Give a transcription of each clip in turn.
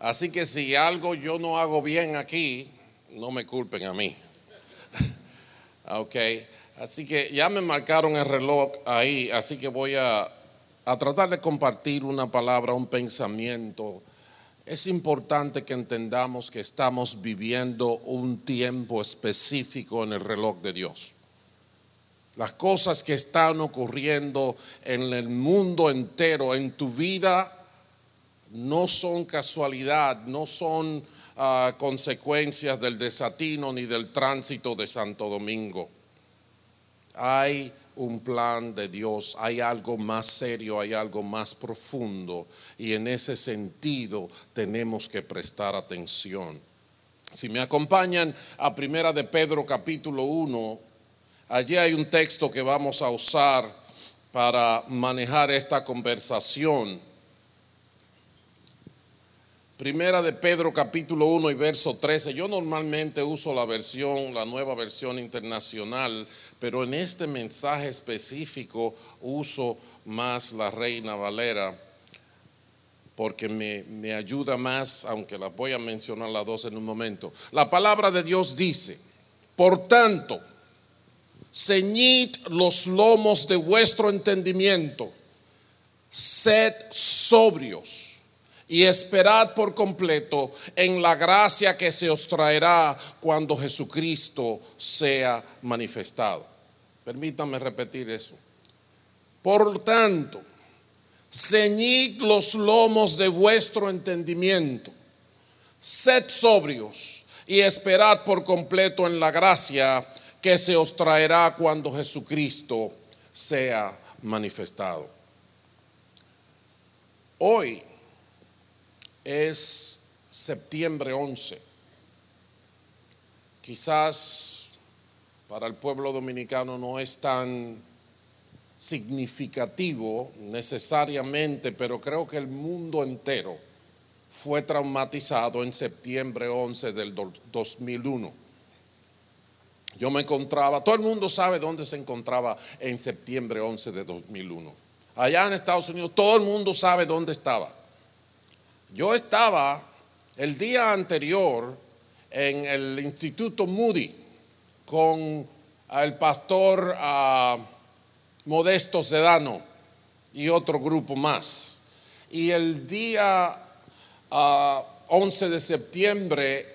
Así que si algo yo no hago bien aquí, no me culpen a mí. ok, así que ya me marcaron el reloj ahí, así que voy a, a tratar de compartir una palabra, un pensamiento. Es importante que entendamos que estamos viviendo un tiempo específico en el reloj de Dios. Las cosas que están ocurriendo en el mundo entero, en tu vida, no son casualidad, no son uh, consecuencias del desatino ni del tránsito de Santo Domingo. Hay un plan de Dios, hay algo más serio, hay algo más profundo y en ese sentido tenemos que prestar atención. Si me acompañan a Primera de Pedro capítulo 1, allí hay un texto que vamos a usar para manejar esta conversación. Primera de Pedro capítulo 1 y verso 13. Yo normalmente uso la versión, la nueva versión internacional, pero en este mensaje específico uso más la Reina Valera porque me, me ayuda más, aunque las voy a mencionar las dos en un momento. La palabra de Dios dice, por tanto, ceñid los lomos de vuestro entendimiento, sed sobrios y esperad por completo en la gracia que se os traerá cuando Jesucristo sea manifestado. Permítanme repetir eso. Por tanto, ceñid los lomos de vuestro entendimiento, sed sobrios y esperad por completo en la gracia que se os traerá cuando Jesucristo sea manifestado. Hoy es septiembre 11. Quizás para el pueblo dominicano no es tan significativo necesariamente, pero creo que el mundo entero fue traumatizado en septiembre 11 del 2001. Yo me encontraba, todo el mundo sabe dónde se encontraba en septiembre 11 de 2001. Allá en Estados Unidos, todo el mundo sabe dónde estaba. Yo estaba el día anterior en el Instituto Moody con el pastor uh, Modesto Sedano y otro grupo más. Y el día uh, ah, 11 de septiembre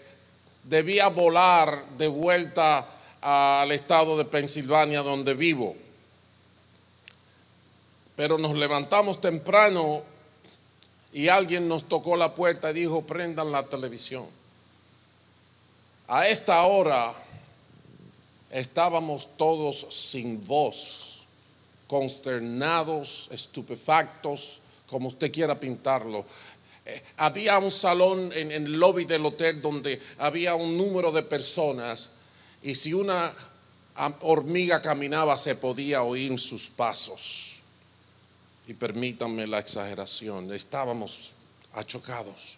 debía volar de vuelta al estado de Pensilvania donde vivo. Pero nos levantamos temprano y alguien nos tocó la puerta y dijo, prendan la televisión. A esta hora estábamos todos sin voz, consternados, estupefactos, como usted quiera pintarlo. Eh, había un salón en, en el lobby del hotel donde había un número de personas y si una hormiga caminaba se podía oír sus pasos y permítanme la exageración, estábamos achocados.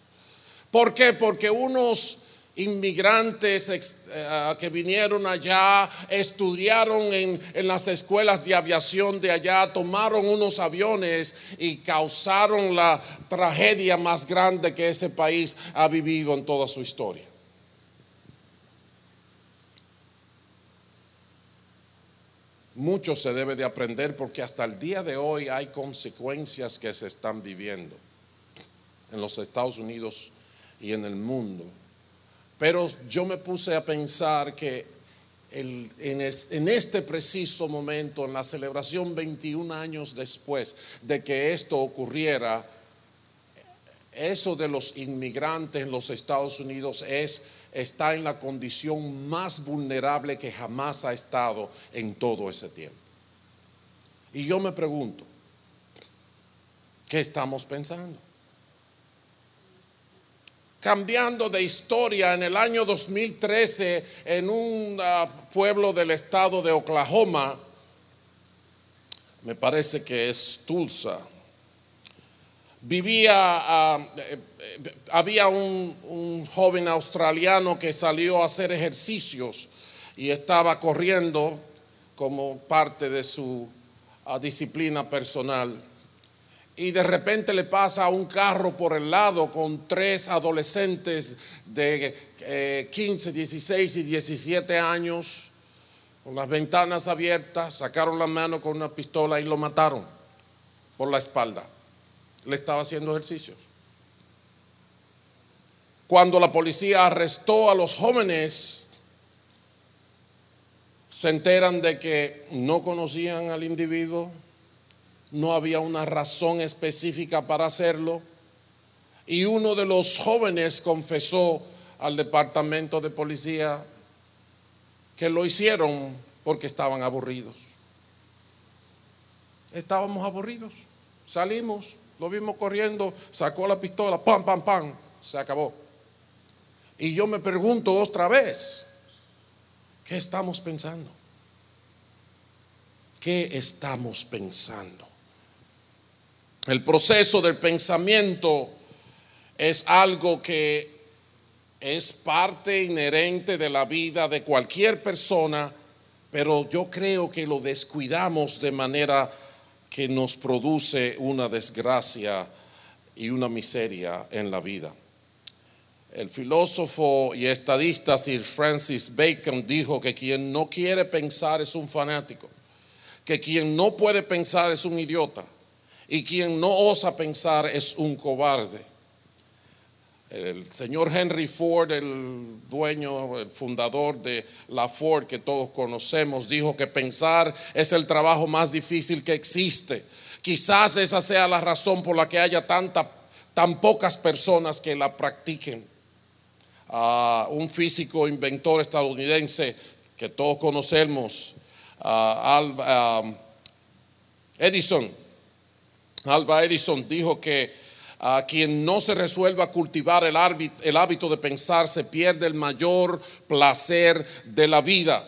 ¿Por qué? Porque unos inmigrantes eh, que vinieron allá, estudiaron en, en, las escuelas de aviación de allá, tomaron unos aviones y causaron la tragedia más grande que ese país ha vivido en toda su historia. Mucho se debe de aprender porque hasta el día de hoy hay consecuencias que se están viviendo en los Estados Unidos y en el mundo. Pero yo me puse a pensar que en, este preciso momento, en la celebración 21 años después de que esto ocurriera, eso de los inmigrantes en los Estados Unidos es está en la condición más vulnerable que jamás ha estado en todo ese tiempo. Y yo me pregunto, ¿qué estamos pensando? Cambiando de historia, en el año 2013, en un ah, pueblo del estado de Oklahoma, me parece que es Tulsa, vivía, ah, eh, eh, había un, joven australiano que salió a hacer ejercicios y estaba corriendo como parte de su ah, disciplina personal. y de repente le pasa un carro por el lado con tres adolescentes de 15, 16 y 17 años, con las ventanas abiertas, sacaron la mano con una pistola y lo mataron por la espalda. Le estaba haciendo ejercicios. Cuando la policía arrestó a los jóvenes, se enteran de que no conocían al individuo, no había una razón específica para hacerlo, y uno de los jóvenes confesó al departamento de policía que lo hicieron porque estaban aburridos. Estábamos aburridos. Salimos, lo vimos corriendo, sacó la pistola, pam, pam, pam, se acabó. Y yo me pregunto otra vez, ¿qué estamos pensando? ¿Qué estamos pensando? El proceso del pensamiento es algo que es parte inherente de la vida de cualquier persona, pero yo creo que lo descuidamos de manera que nos produce una desgracia y una miseria en la vida. El filósofo y estadista Sir Francis Bacon dijo que quien no quiere pensar es un fanático, que quien no puede pensar es un idiota y quien no osa pensar es un cobarde. El señor Henry Ford, el dueño, el fundador de la Ford que todos conocemos, dijo que pensar es el trabajo más difícil que existe. Quizás esa sea la razón por la que haya tan pocas personas que la practiquen. Un físico inventor estadounidense que todos conocemos, uh, Edison, Alba Edison dijo que a quien no se resuelva cultivar el, hábito de pensar se pierde el mayor placer de la vida.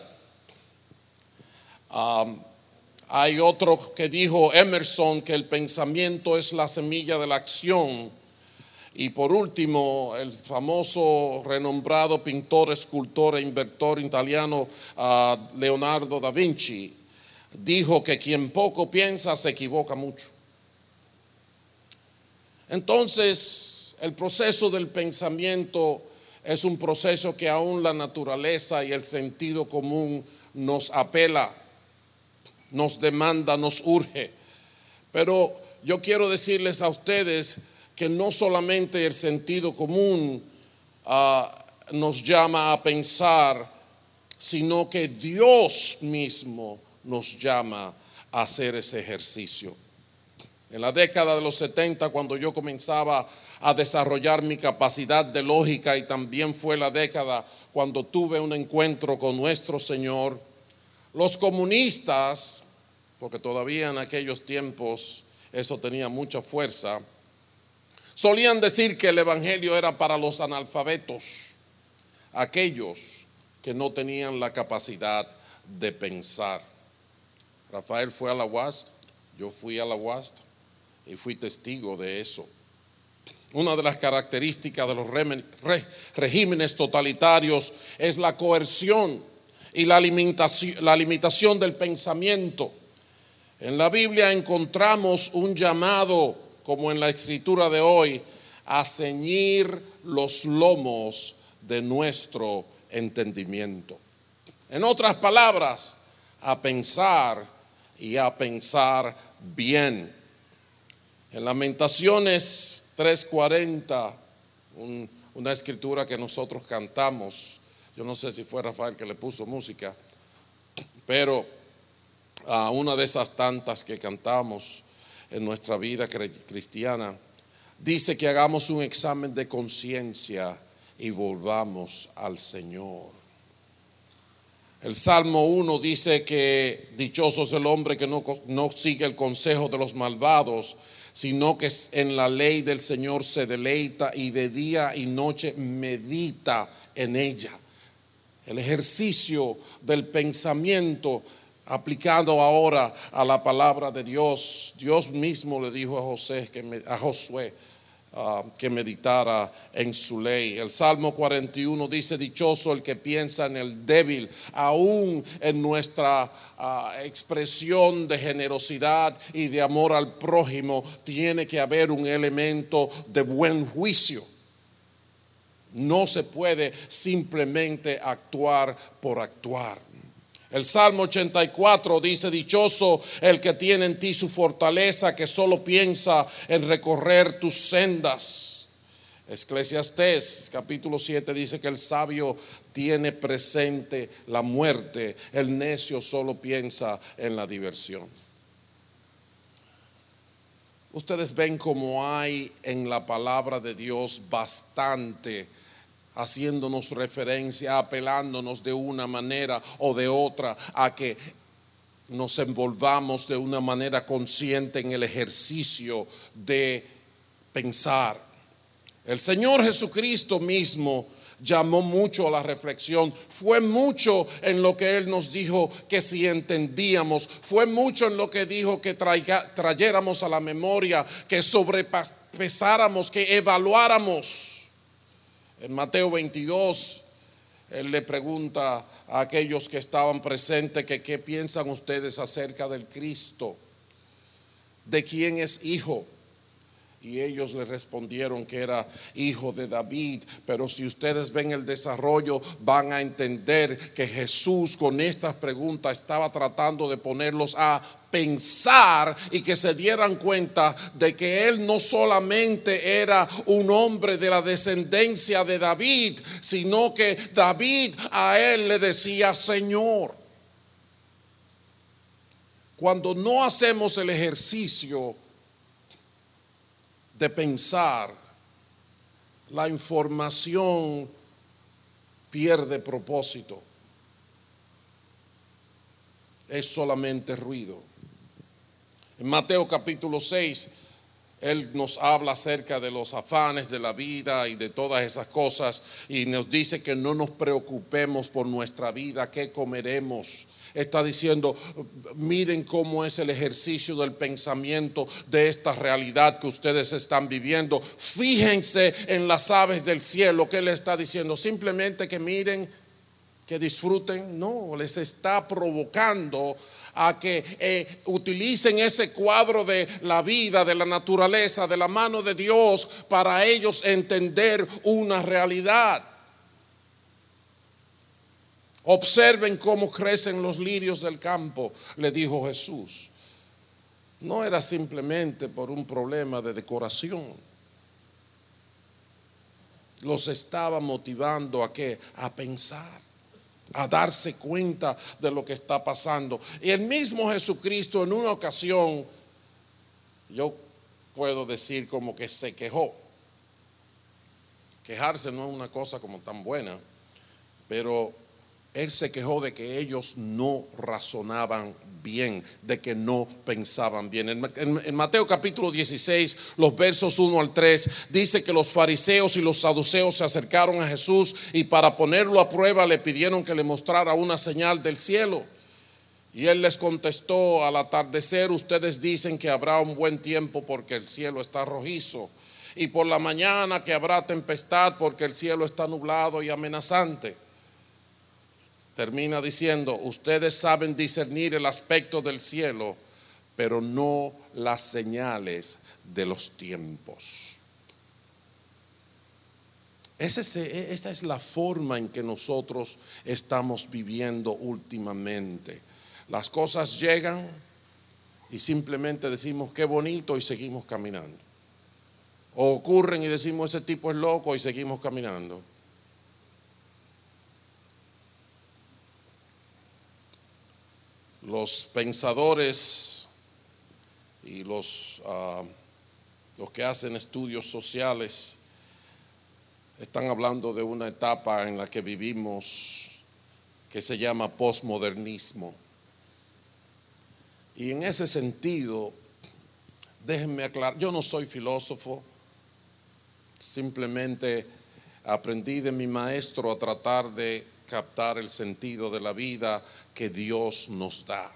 hay otro que dijo Emerson que el pensamiento es la semilla de la acción. Y por último, el famoso, renombrado pintor, escultor e inventor italiano ah, Leonardo da Vinci dijo que quien poco piensa se equivoca mucho. Entonces, el proceso del pensamiento es un proceso que aún la naturaleza y el sentido común nos apela, nos demanda, nos urge. Pero yo quiero decirles a ustedes que no solamente el sentido común ah, nos llama a pensar, sino que Dios mismo nos llama a hacer ese ejercicio. En la década de los 70, cuando yo comenzaba a desarrollar mi capacidad de lógica y también fue la década cuando tuve un encuentro con nuestro Señor, los comunistas, porque todavía en aquellos tiempos eso tenía mucha fuerza, solían decir que el Evangelio era para los analfabetos, aquellos que no tenían la capacidad de pensar. Rafael fue a la UAST, yo fui a la UAST y fui testigo de eso. Una de las características de los regímenes totalitarios es la coerción y la limitación, del pensamiento. En la Biblia encontramos un llamado, como en la escritura de hoy, a ceñir los lomos de nuestro entendimiento. En otras palabras, a pensar y a pensar bien. En Lamentaciones 3:40, una escritura que nosotros cantamos, yo no sé si fue Rafael que le puso música, pero a una de esas tantas que cantamos en nuestra vida cristiana, dice que hagamos un examen de conciencia y volvamos al Señor. El Salmo 1 dice que dichoso es el hombre que no, no sigue el consejo de los malvados, sino que en la ley del Señor se deleita y de día y noche medita en ella. El ejercicio del pensamiento aplicado ahora a la palabra de Dios. Dios mismo le dijo a José que a Josué, ah, que meditara en su ley. El Salmo 41 dice, dichoso el que piensa en el débil, aún en nuestra ah, expresión de generosidad y de amor al prójimo, tiene que haber un elemento de buen juicio. No se puede simplemente actuar por actuar. El Salmo 84 dice, dichoso el que tiene en ti su fortaleza, que solo piensa en recorrer tus sendas. Eclesiastés capítulo 7 dice que el sabio tiene presente la muerte, el necio solo piensa en la diversión. Ustedes ven como hay en la palabra de Dios bastante haciéndonos referencia, apelándonos de una manera o de otra a que nos envolvamos de una manera consciente en el ejercicio de pensar. El Señor Jesucristo mismo llamó mucho a la reflexión, fue mucho en lo que Él nos dijo que si entendíamos, fue mucho en lo que dijo que trayéramos a la memoria, que sobrepesáramos, que evaluáramos. En Mateo 22, él le pregunta a aquellos que estaban presentes que qué piensan ustedes acerca del Cristo, de quién es hijo. Y ellos le respondieron que era hijo de David. Pero si ustedes ven el desarrollo, van a entender que Jesús con estas preguntas estaba tratando de ponerlos a pensar y que se dieran cuenta de que él no solamente era un hombre de la descendencia de David, sino que David a él le decía Señor. Cuando no hacemos el ejercicio de pensar, la información pierde propósito. Es solamente ruido. En Mateo capítulo 6, Él nos habla acerca de los afanes de la vida y de todas esas cosas y nos dice que no nos preocupemos por nuestra vida, qué comeremos, está diciendo, miren cómo es el ejercicio del pensamiento de esta realidad que ustedes están viviendo. Fíjense en las aves del cielo, ¿qué le está diciendo? Simplemente que miren, que disfruten. No, les está provocando a que eh, utilicen ese cuadro de la vida, de la naturaleza, de la mano de Dios, para ellos entender una realidad. Observen cómo crecen los lirios del campo, le dijo Jesús. No era simplemente por un problema de decoración. Los estaba motivando a qué? A pensar, a darse cuenta de lo que está pasando. Y el mismo Jesucristo en una ocasión, yo puedo decir como que se quejó. Quejarse no es una cosa como tan buena, pero él se quejó de que ellos no razonaban bien, de que no pensaban bien. En, Mateo capítulo 16, los versos 1 al 3, dice que los fariseos y los saduceos se acercaron a Jesús y para ponerlo a prueba le pidieron que le mostrara una señal del cielo. Y él les contestó, al atardecer ustedes dicen que habrá un buen tiempo porque el cielo está rojizo. Y por la mañana que habrá tempestad porque el cielo está nublado y amenazante termina diciendo, ustedes saben discernir el aspecto del cielo, pero no las señales de los tiempos. Esa es, la forma en que nosotros estamos viviendo últimamente. Las cosas llegan y simplemente decimos qué bonito y seguimos caminando. O ocurren y decimos ese tipo es loco y seguimos caminando. Los pensadores y los, ah, los que hacen estudios sociales están hablando de una etapa en la que vivimos que se llama posmodernismo. Y en ese sentido, déjenme aclarar, yo no soy filósofo, simplemente aprendí de mi maestro a tratar de captar el sentido de la vida que Dios nos da.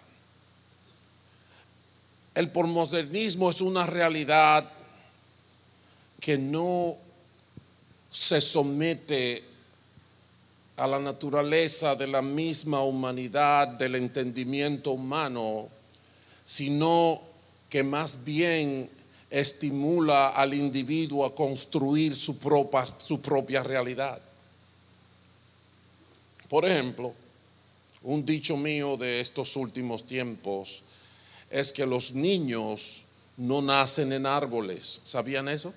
El posmodernismo es una realidad que no se somete a la naturaleza de la misma humanidad, del entendimiento humano, sino que más bien estimula al individuo a construir su propia, su propia realidad. Por ejemplo, un dicho mío de estos últimos tiempos es que los niños no nacen en árboles. ¿Sabían eso?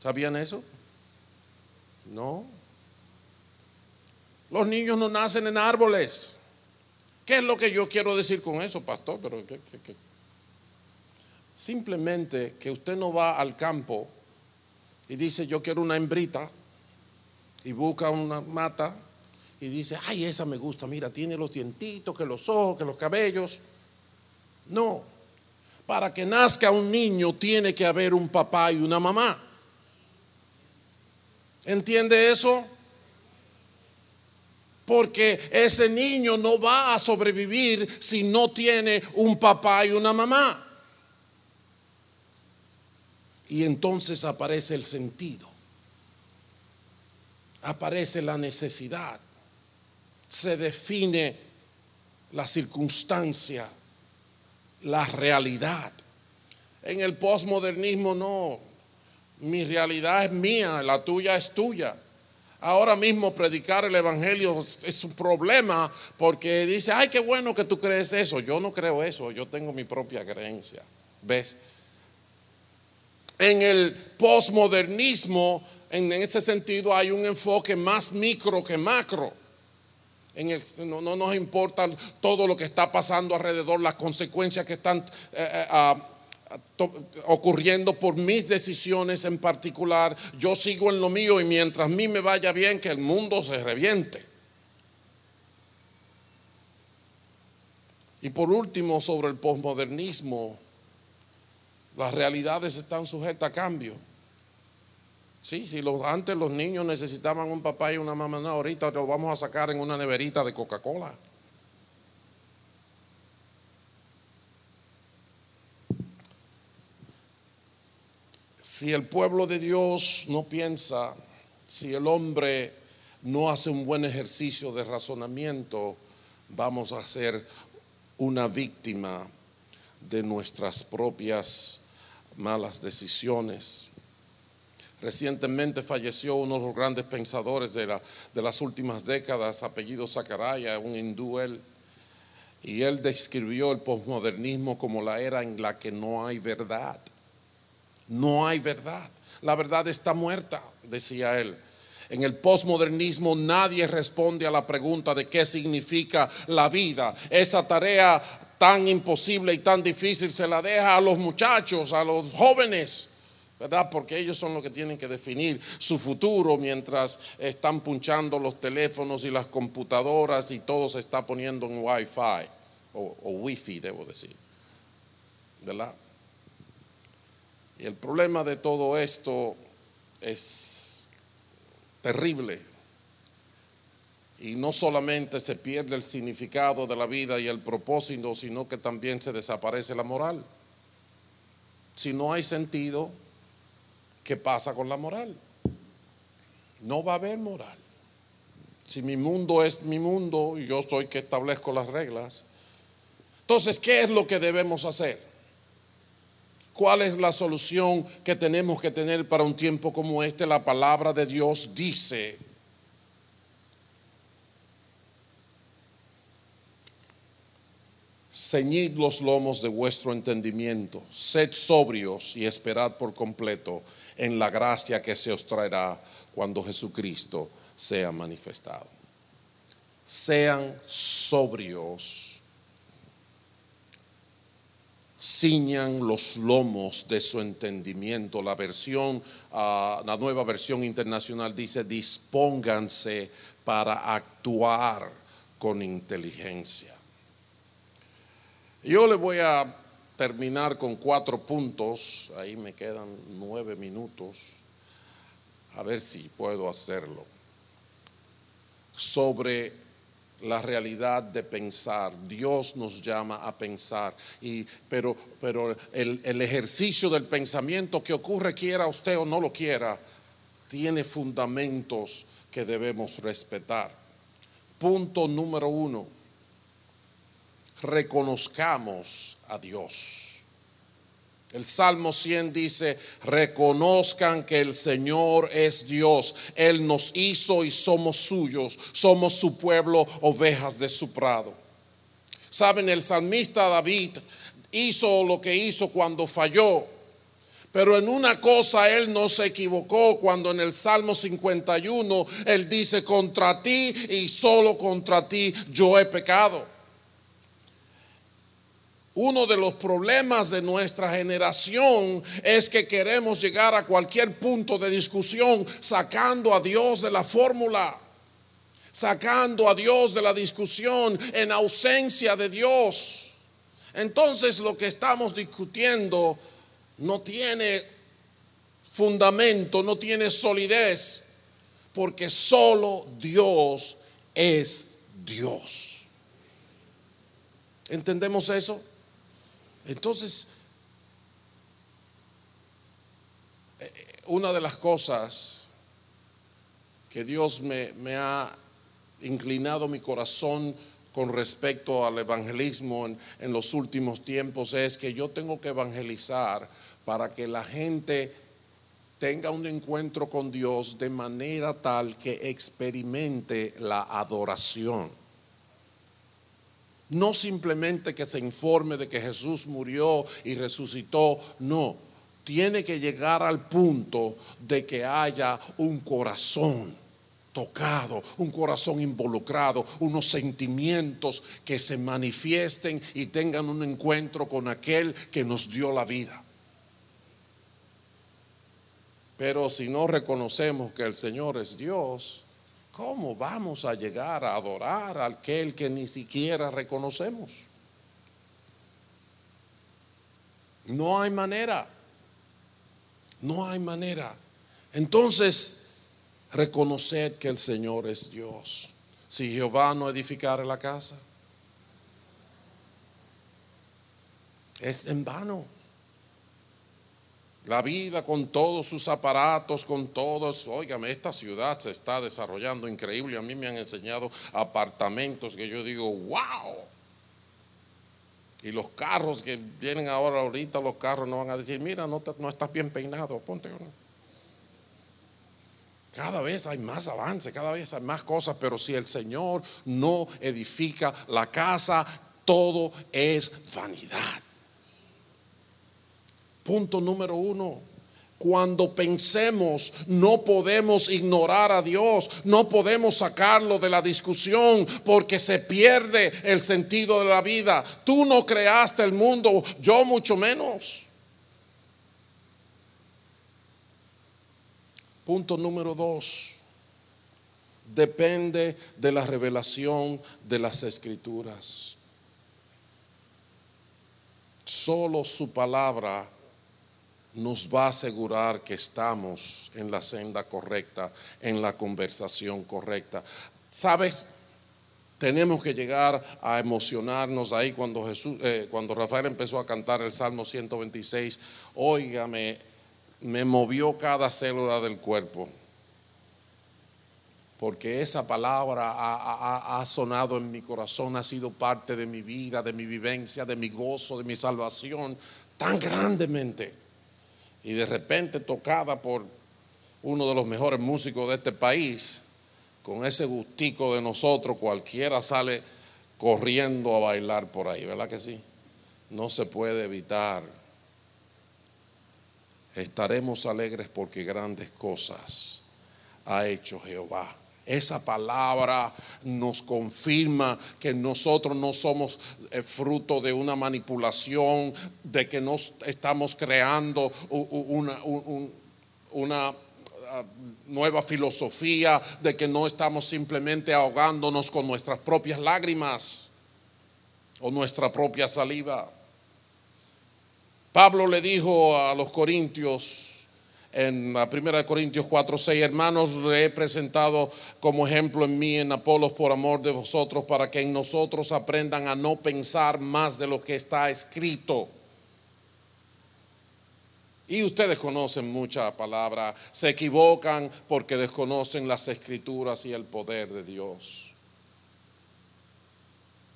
¿Sabían eso? No. Los niños no nacen en árboles. ¿Qué es lo que yo quiero decir con eso, pastor? Pero Simplemente que usted no va al campo y dice, yo quiero una hembrita, y busca una mata y dice, ay, esa me gusta, mira, tiene los dientitos, que los ojos, que los cabellos. No, para que nazca un niño tiene que haber un papá y una mamá. ¿Entiende eso? Porque ese niño no va a sobrevivir si no tiene un papá y una mamá. Y entonces aparece el sentido, aparece la necesidad, se define la circunstancia, la realidad. En el posmodernismo no, mi realidad es mía, la tuya es tuya. Ahora mismo predicar el Evangelio es un problema porque dice, ay, qué bueno que tú crees eso. Yo no creo eso, yo tengo mi propia creencia. ¿Ves? En el posmodernismo, en ese sentido, hay un enfoque más micro que macro. En el, no, nos importa todo lo que está pasando alrededor, las consecuencias que están eh, eh, ah, ocurriendo por mis decisiones en particular. Yo sigo en lo mío y mientras a mí me vaya bien, que el mundo se reviente. Y por último, sobre el posmodernismo, las realidades están sujetas a cambio. Sí, si antes los niños necesitaban un papá y una mamá, no, ahorita lo vamos a sacar en una neverita de Coca-Cola. Si el pueblo de Dios no piensa, si el hombre no hace un buen ejercicio de razonamiento, vamos a ser una víctima de nuestras propias malas decisiones. Recientemente falleció uno de los grandes pensadores de, las últimas décadas, apellido Sakaraya, un hindú y él describió el posmodernismo como la era en la que no hay verdad. No hay verdad. La verdad está muerta, decía él. En el posmodernismo nadie responde a la pregunta de qué significa la vida. Esa tarea tan imposible y tan difícil se la deja a los muchachos, a los jóvenes. ¿Verdad? Porque ellos son los que tienen que definir su futuro mientras están punchando los teléfonos y las computadoras y todo se está poniendo en Wi-Fi o, o Wi-Fi, debo decir. ¿Verdad? Y el problema de todo esto es terrible. Y no solamente se pierde el significado de la vida y el propósito, sino que también se desaparece la moral. Si no hay sentido, ¿qué pasa con la moral? No va a haber moral. Si mi mundo es mi mundo y yo soy que establezco las reglas, entonces, ¿qué es lo que debemos hacer? ¿Cuál es la solución que tenemos que tener para un tiempo como este? La palabra de Dios dice, ceñid los lomos de vuestro entendimiento, sed sobrios y esperad por completo en la gracia que se os traerá cuando Jesucristo sea manifestado. Sean sobrios ciñan los lomos de su entendimiento. La versión, ah, la nueva versión internacional dice, dispónganse para actuar con inteligencia. Yo le voy a terminar con cuatro puntos, ahí me quedan nueve minutos, a ver si puedo hacerlo, sobre la realidad de pensar. Dios nos llama a pensar. Y, pero pero el, el ejercicio del pensamiento que ocurre, quiera usted o no lo quiera, tiene fundamentos que debemos respetar. Punto número uno, reconozcamos a Dios. El Salmo 100 dice, reconozcan que el Señor es Dios. Él nos hizo y somos suyos. Somos su pueblo, ovejas de su prado. Saben, el salmista David hizo lo que hizo cuando falló. Pero en una cosa él no se equivocó cuando en el Salmo 51 él dice, contra ti y solo contra ti yo he pecado. Uno de los problemas de nuestra generación es que queremos llegar a cualquier punto de discusión sacando a Dios de la fórmula, sacando a Dios de la discusión en ausencia de Dios. Entonces lo que estamos discutiendo no tiene fundamento, no tiene solidez, porque solo Dios es Dios. ¿Entendemos eso? Entonces, eh, una de las cosas que Dios me, ha inclinado mi corazón con respecto al evangelismo en, en, los últimos tiempos es que yo tengo que evangelizar para que la gente tenga un encuentro con Dios de manera tal que experimente la adoración. No simplemente que se informe de que Jesús murió y resucitó, no. Tiene que llegar al punto de que haya un corazón tocado, un corazón involucrado, unos sentimientos que se manifiesten y tengan un encuentro con aquel que nos dio la vida. Pero si no reconocemos que el Señor es Dios, ¿Cómo vamos a llegar a adorar a aquel que ni siquiera reconocemos? No hay manera. No hay manera. Entonces, reconoced que el Señor es Dios. Si Jehová no edificare la casa, es en vano. La vida con todos sus aparatos, con todos, óigame, esta ciudad se está desarrollando increíble. A mí me han enseñado apartamentos que yo digo, wow. Y los carros que vienen ahora, ahorita los carros no van a decir, mira, no, no estás bien peinado, ponte. Cada vez hay más avance, cada vez hay más cosas, pero si el Señor no edifica la casa, todo es vanidad. Punto número uno. Cuando pensemos, no podemos ignorar a Dios, no podemos sacarlo de la discusión porque se pierde el sentido de la vida. Tú no creaste el mundo, yo mucho menos. Punto número dos. Depende de la revelación de las escrituras. Solo su palabra nos va a asegurar que estamos en la senda correcta, en la conversación correcta. ¿Sabes? Tenemos que llegar a emocionarnos ahí cuando Jesús, eh, cuando Rafael empezó a cantar el Salmo 126. Óigame, me movió cada célula del cuerpo. Porque esa palabra ha, ha sonado en mi corazón, ha sido parte de mi vida, de mi vivencia, de mi gozo, de mi salvación, tan grandemente y de repente tocada por uno de los mejores músicos de este país, con ese gustico de nosotros, cualquiera sale corriendo a bailar por ahí, ¿verdad que sí? No se puede evitar. Estaremos alegres porque grandes cosas ha hecho Jehová. Esa palabra nos confirma que nosotros no somos eh, fruto de una manipulación, de que no estamos creando una, ah, nueva filosofía, de que no estamos simplemente ahogándonos con nuestras propias lágrimas o nuestra propia saliva. Pablo le dijo a los corintios, en la primera de Corintios 4, 6, hermanos, le he presentado como ejemplo en mí, en Apolos, por amor de vosotros, para que en nosotros aprendan a no pensar más de lo que está escrito. Y ustedes conocen mucha palabra, se equivocan porque desconocen las escrituras y el poder de Dios.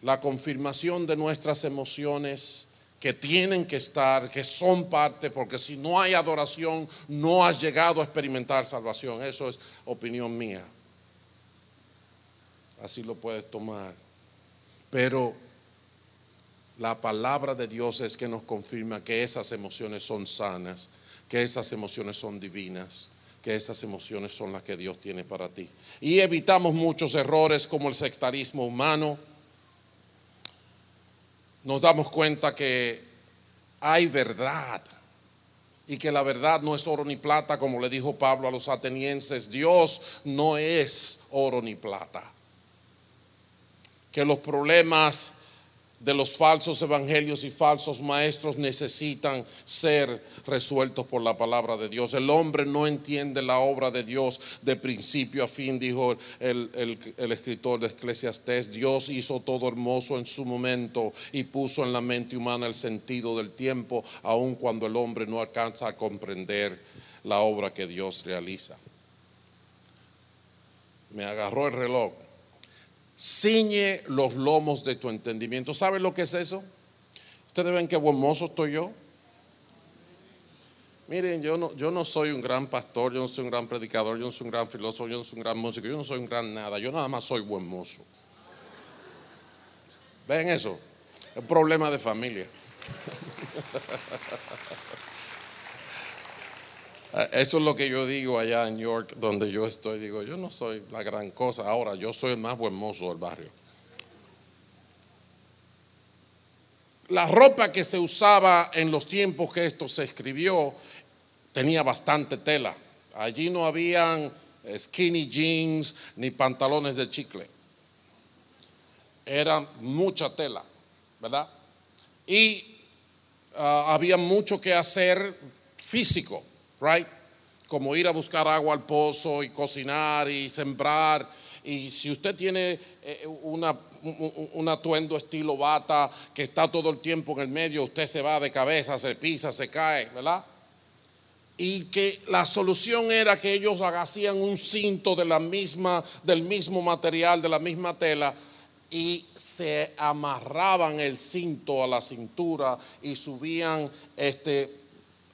La confirmación de nuestras emociones que tienen que estar, que son parte, porque si no hay adoración, no has llegado a experimentar salvación. Eso es opinión mía. Así lo puedes tomar. Pero la palabra de Dios es que nos confirma que esas emociones son sanas, que esas emociones son divinas, que esas emociones son las que Dios tiene para ti. Y evitamos muchos errores como el sectarismo humano nos damos cuenta que hay verdad y que la verdad no es oro ni plata, como le dijo Pablo a los atenienses. Dios no es oro ni plata. Que los problemas de los falsos evangelios y falsos maestros necesitan ser resueltos por la palabra de Dios. El hombre no entiende la obra de Dios de principio a fin, dijo el, escritor de Eclesiastés. Dios hizo todo hermoso en su momento y puso en la mente humana el sentido del tiempo, aun cuando el hombre no alcanza a comprender la obra que Dios realiza. Me agarró el reloj ciñe los lomos de tu entendimiento. ¿Saben lo que es eso? Ustedes ven qué buen mozo estoy yo. Miren, yo no, yo no soy un gran pastor, yo no soy un gran predicador, yo no soy un gran filósofo, yo no soy un gran músico, yo no soy un gran nada, yo nada más soy buen mozo. ¿Ven eso? Es un problema de familia. Eh, eso es lo que yo digo allá en York, donde yo estoy. Digo, yo no soy la gran cosa. Ahora, yo soy el más buen mozo del barrio. La ropa que se usaba en los tiempos que esto se escribió tenía bastante tela. Allí no habían skinny jeans ni pantalones de chicle. Era mucha tela, ¿verdad? Y ah, había mucho que hacer físico right? Como ir a buscar agua al pozo y cocinar y sembrar. Y si usted tiene eh, una, un atuendo estilo bata que está todo el tiempo en el medio, usted se va de cabeza, se pisa, se cae, ¿verdad? y que la solución era que ellos hacían un cinto de la misma, del mismo material, de la misma tela, y se amarraban el cinto a la cintura y subían este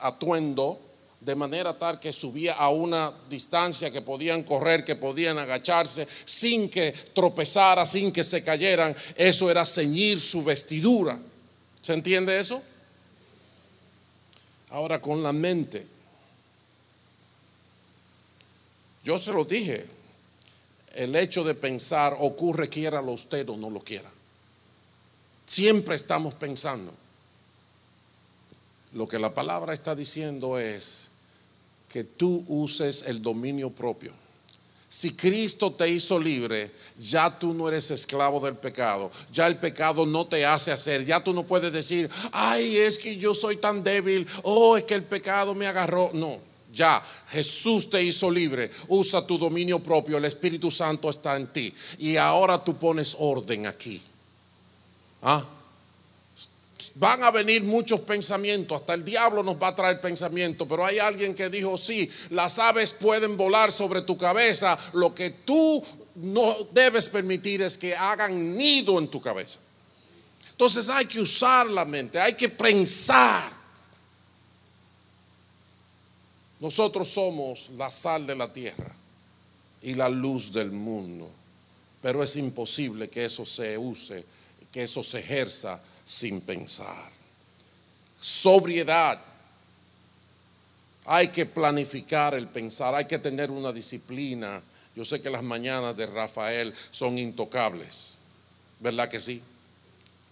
atuendo de manera tal que subía a una distancia que podían correr, que podían agacharse, sin que tropezara, sin que se cayeran. Eso era ceñir su vestidura. ¿Se entiende eso? Ahora con la mente. Yo se lo dije, el hecho de pensar ocurre quiera lo usted o no lo quiera. Siempre estamos pensando. Lo que la palabra está diciendo es, que tú uses el dominio propio. Si Cristo te hizo libre, ya tú no eres esclavo del pecado. Ya el pecado no te hace hacer. Ya tú no puedes decir, ay, es que yo soy tan débil. Oh, es que el pecado me agarró. No, ya Jesús te hizo libre. Usa tu dominio propio. El Espíritu Santo está en ti. Y ahora tú pones orden aquí. ¿Ah? Van a venir muchos pensamientos, hasta el diablo nos va a traer pensamientos, pero hay alguien que dijo, sí, las aves pueden volar sobre tu cabeza, lo que tú no debes permitir es que hagan nido en tu cabeza. Entonces hay que usar la mente, hay que pensar. Nosotros somos la sal de la tierra y la luz del mundo, pero es imposible que eso se use, que eso se ejerza sin pensar. Sobriedad. Hay que planificar el pensar, hay que tener una disciplina. Yo sé que las mañanas de Rafael son intocables, ¿verdad que sí?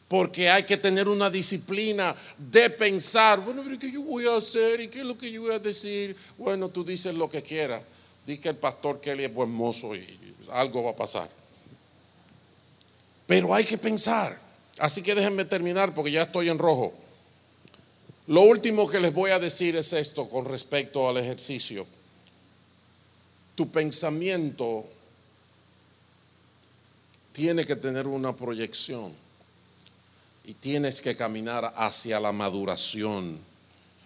Porque hay que tener una disciplina de pensar, bueno, ¿qué yo voy a hacer? ¿Y qué es lo que yo voy a decir? Bueno, tú dices lo que quieras. Di que el pastor Kelly es buen mozo y algo va a pasar. Pero hay que pensar. Así que déjenme terminar porque ya estoy en rojo. Lo último que les voy a decir es esto con respecto al ejercicio. Tu pensamiento tiene que tener una proyección y tienes que caminar hacia la maduración.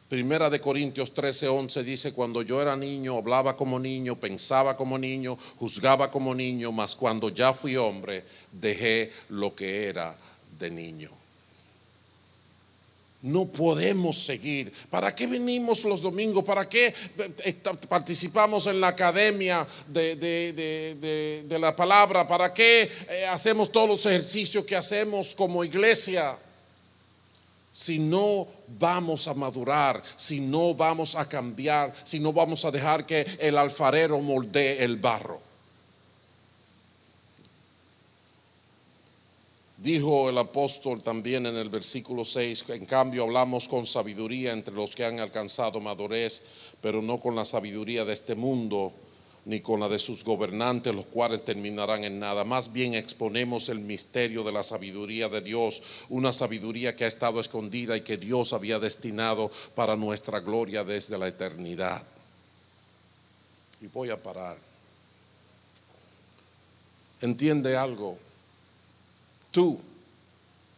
Primera de Corintios 13, 11 dice, cuando yo era niño, hablaba como niño, pensaba como niño, juzgaba como niño, mas cuando ya fui hombre, dejé lo que era de niño. No podemos seguir. ¿Para qué venimos los domingos? ¿Para qué participamos en la academia de, la palabra? ¿Para qué eh, hacemos todos los ejercicios que hacemos como iglesia? Si no vamos a madurar, si no vamos a cambiar, si no vamos a dejar que el alfarero moldee el barro. Dijo el apóstol también en el versículo 6, en cambio hablamos con sabiduría entre los que han alcanzado madurez, pero no con la sabiduría de este mundo, ni con la de sus gobernantes, los cuales terminarán en nada. Más bien exponemos el misterio de la sabiduría de Dios, una sabiduría que ha estado escondida y que Dios había destinado para nuestra gloria desde la eternidad. Y voy a parar. ¿Entiende algo? Tú,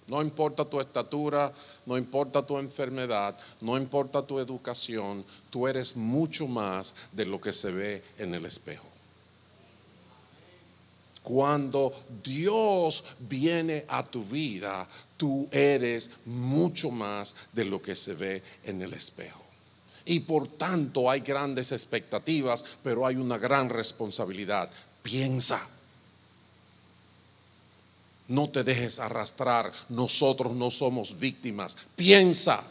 no importa tu estatura, no importa tu enfermedad, no importa tu educación, tú eres mucho más de lo que se ve en el espejo. Cuando Dios viene a tu vida, tú eres mucho más de lo que se ve en el espejo. Y por tanto hay grandes expectativas, pero hay una gran responsabilidad. Piensa. No te dejes arrastrar. Nosotros no somos víctimas. Piensa.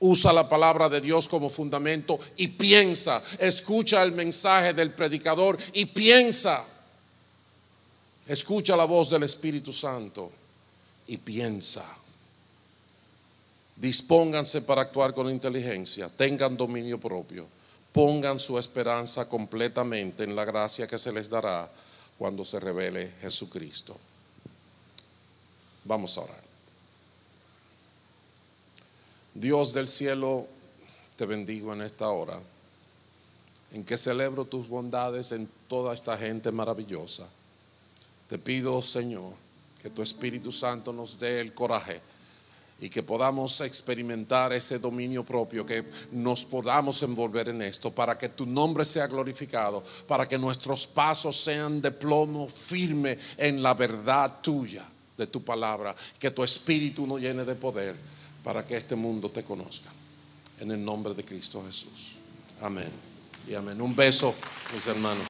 Usa la palabra de Dios como fundamento y piensa. Escucha el mensaje del predicador y piensa. Escucha la voz del Espíritu Santo y piensa. Dispónganse para actuar con inteligencia. Tengan dominio propio. Pongan su esperanza completamente en la gracia que se les dará cuando se revele Jesucristo. Vamos a orar. Dios del cielo, te bendigo en esta hora, en que celebro tus bondades en toda esta gente maravillosa. Te pido, Señor, que tu Espíritu Santo nos dé el coraje y que podamos experimentar ese dominio propio, que nos podamos envolver en esto, para que tu nombre sea glorificado, para que nuestros pasos sean de plomo firme en la verdad tuya de tu palabra, que tu espíritu nos llene de poder para que este mundo te conozca. En el nombre de Cristo Jesús. Amén. Y amén. Un beso, mis hermanos.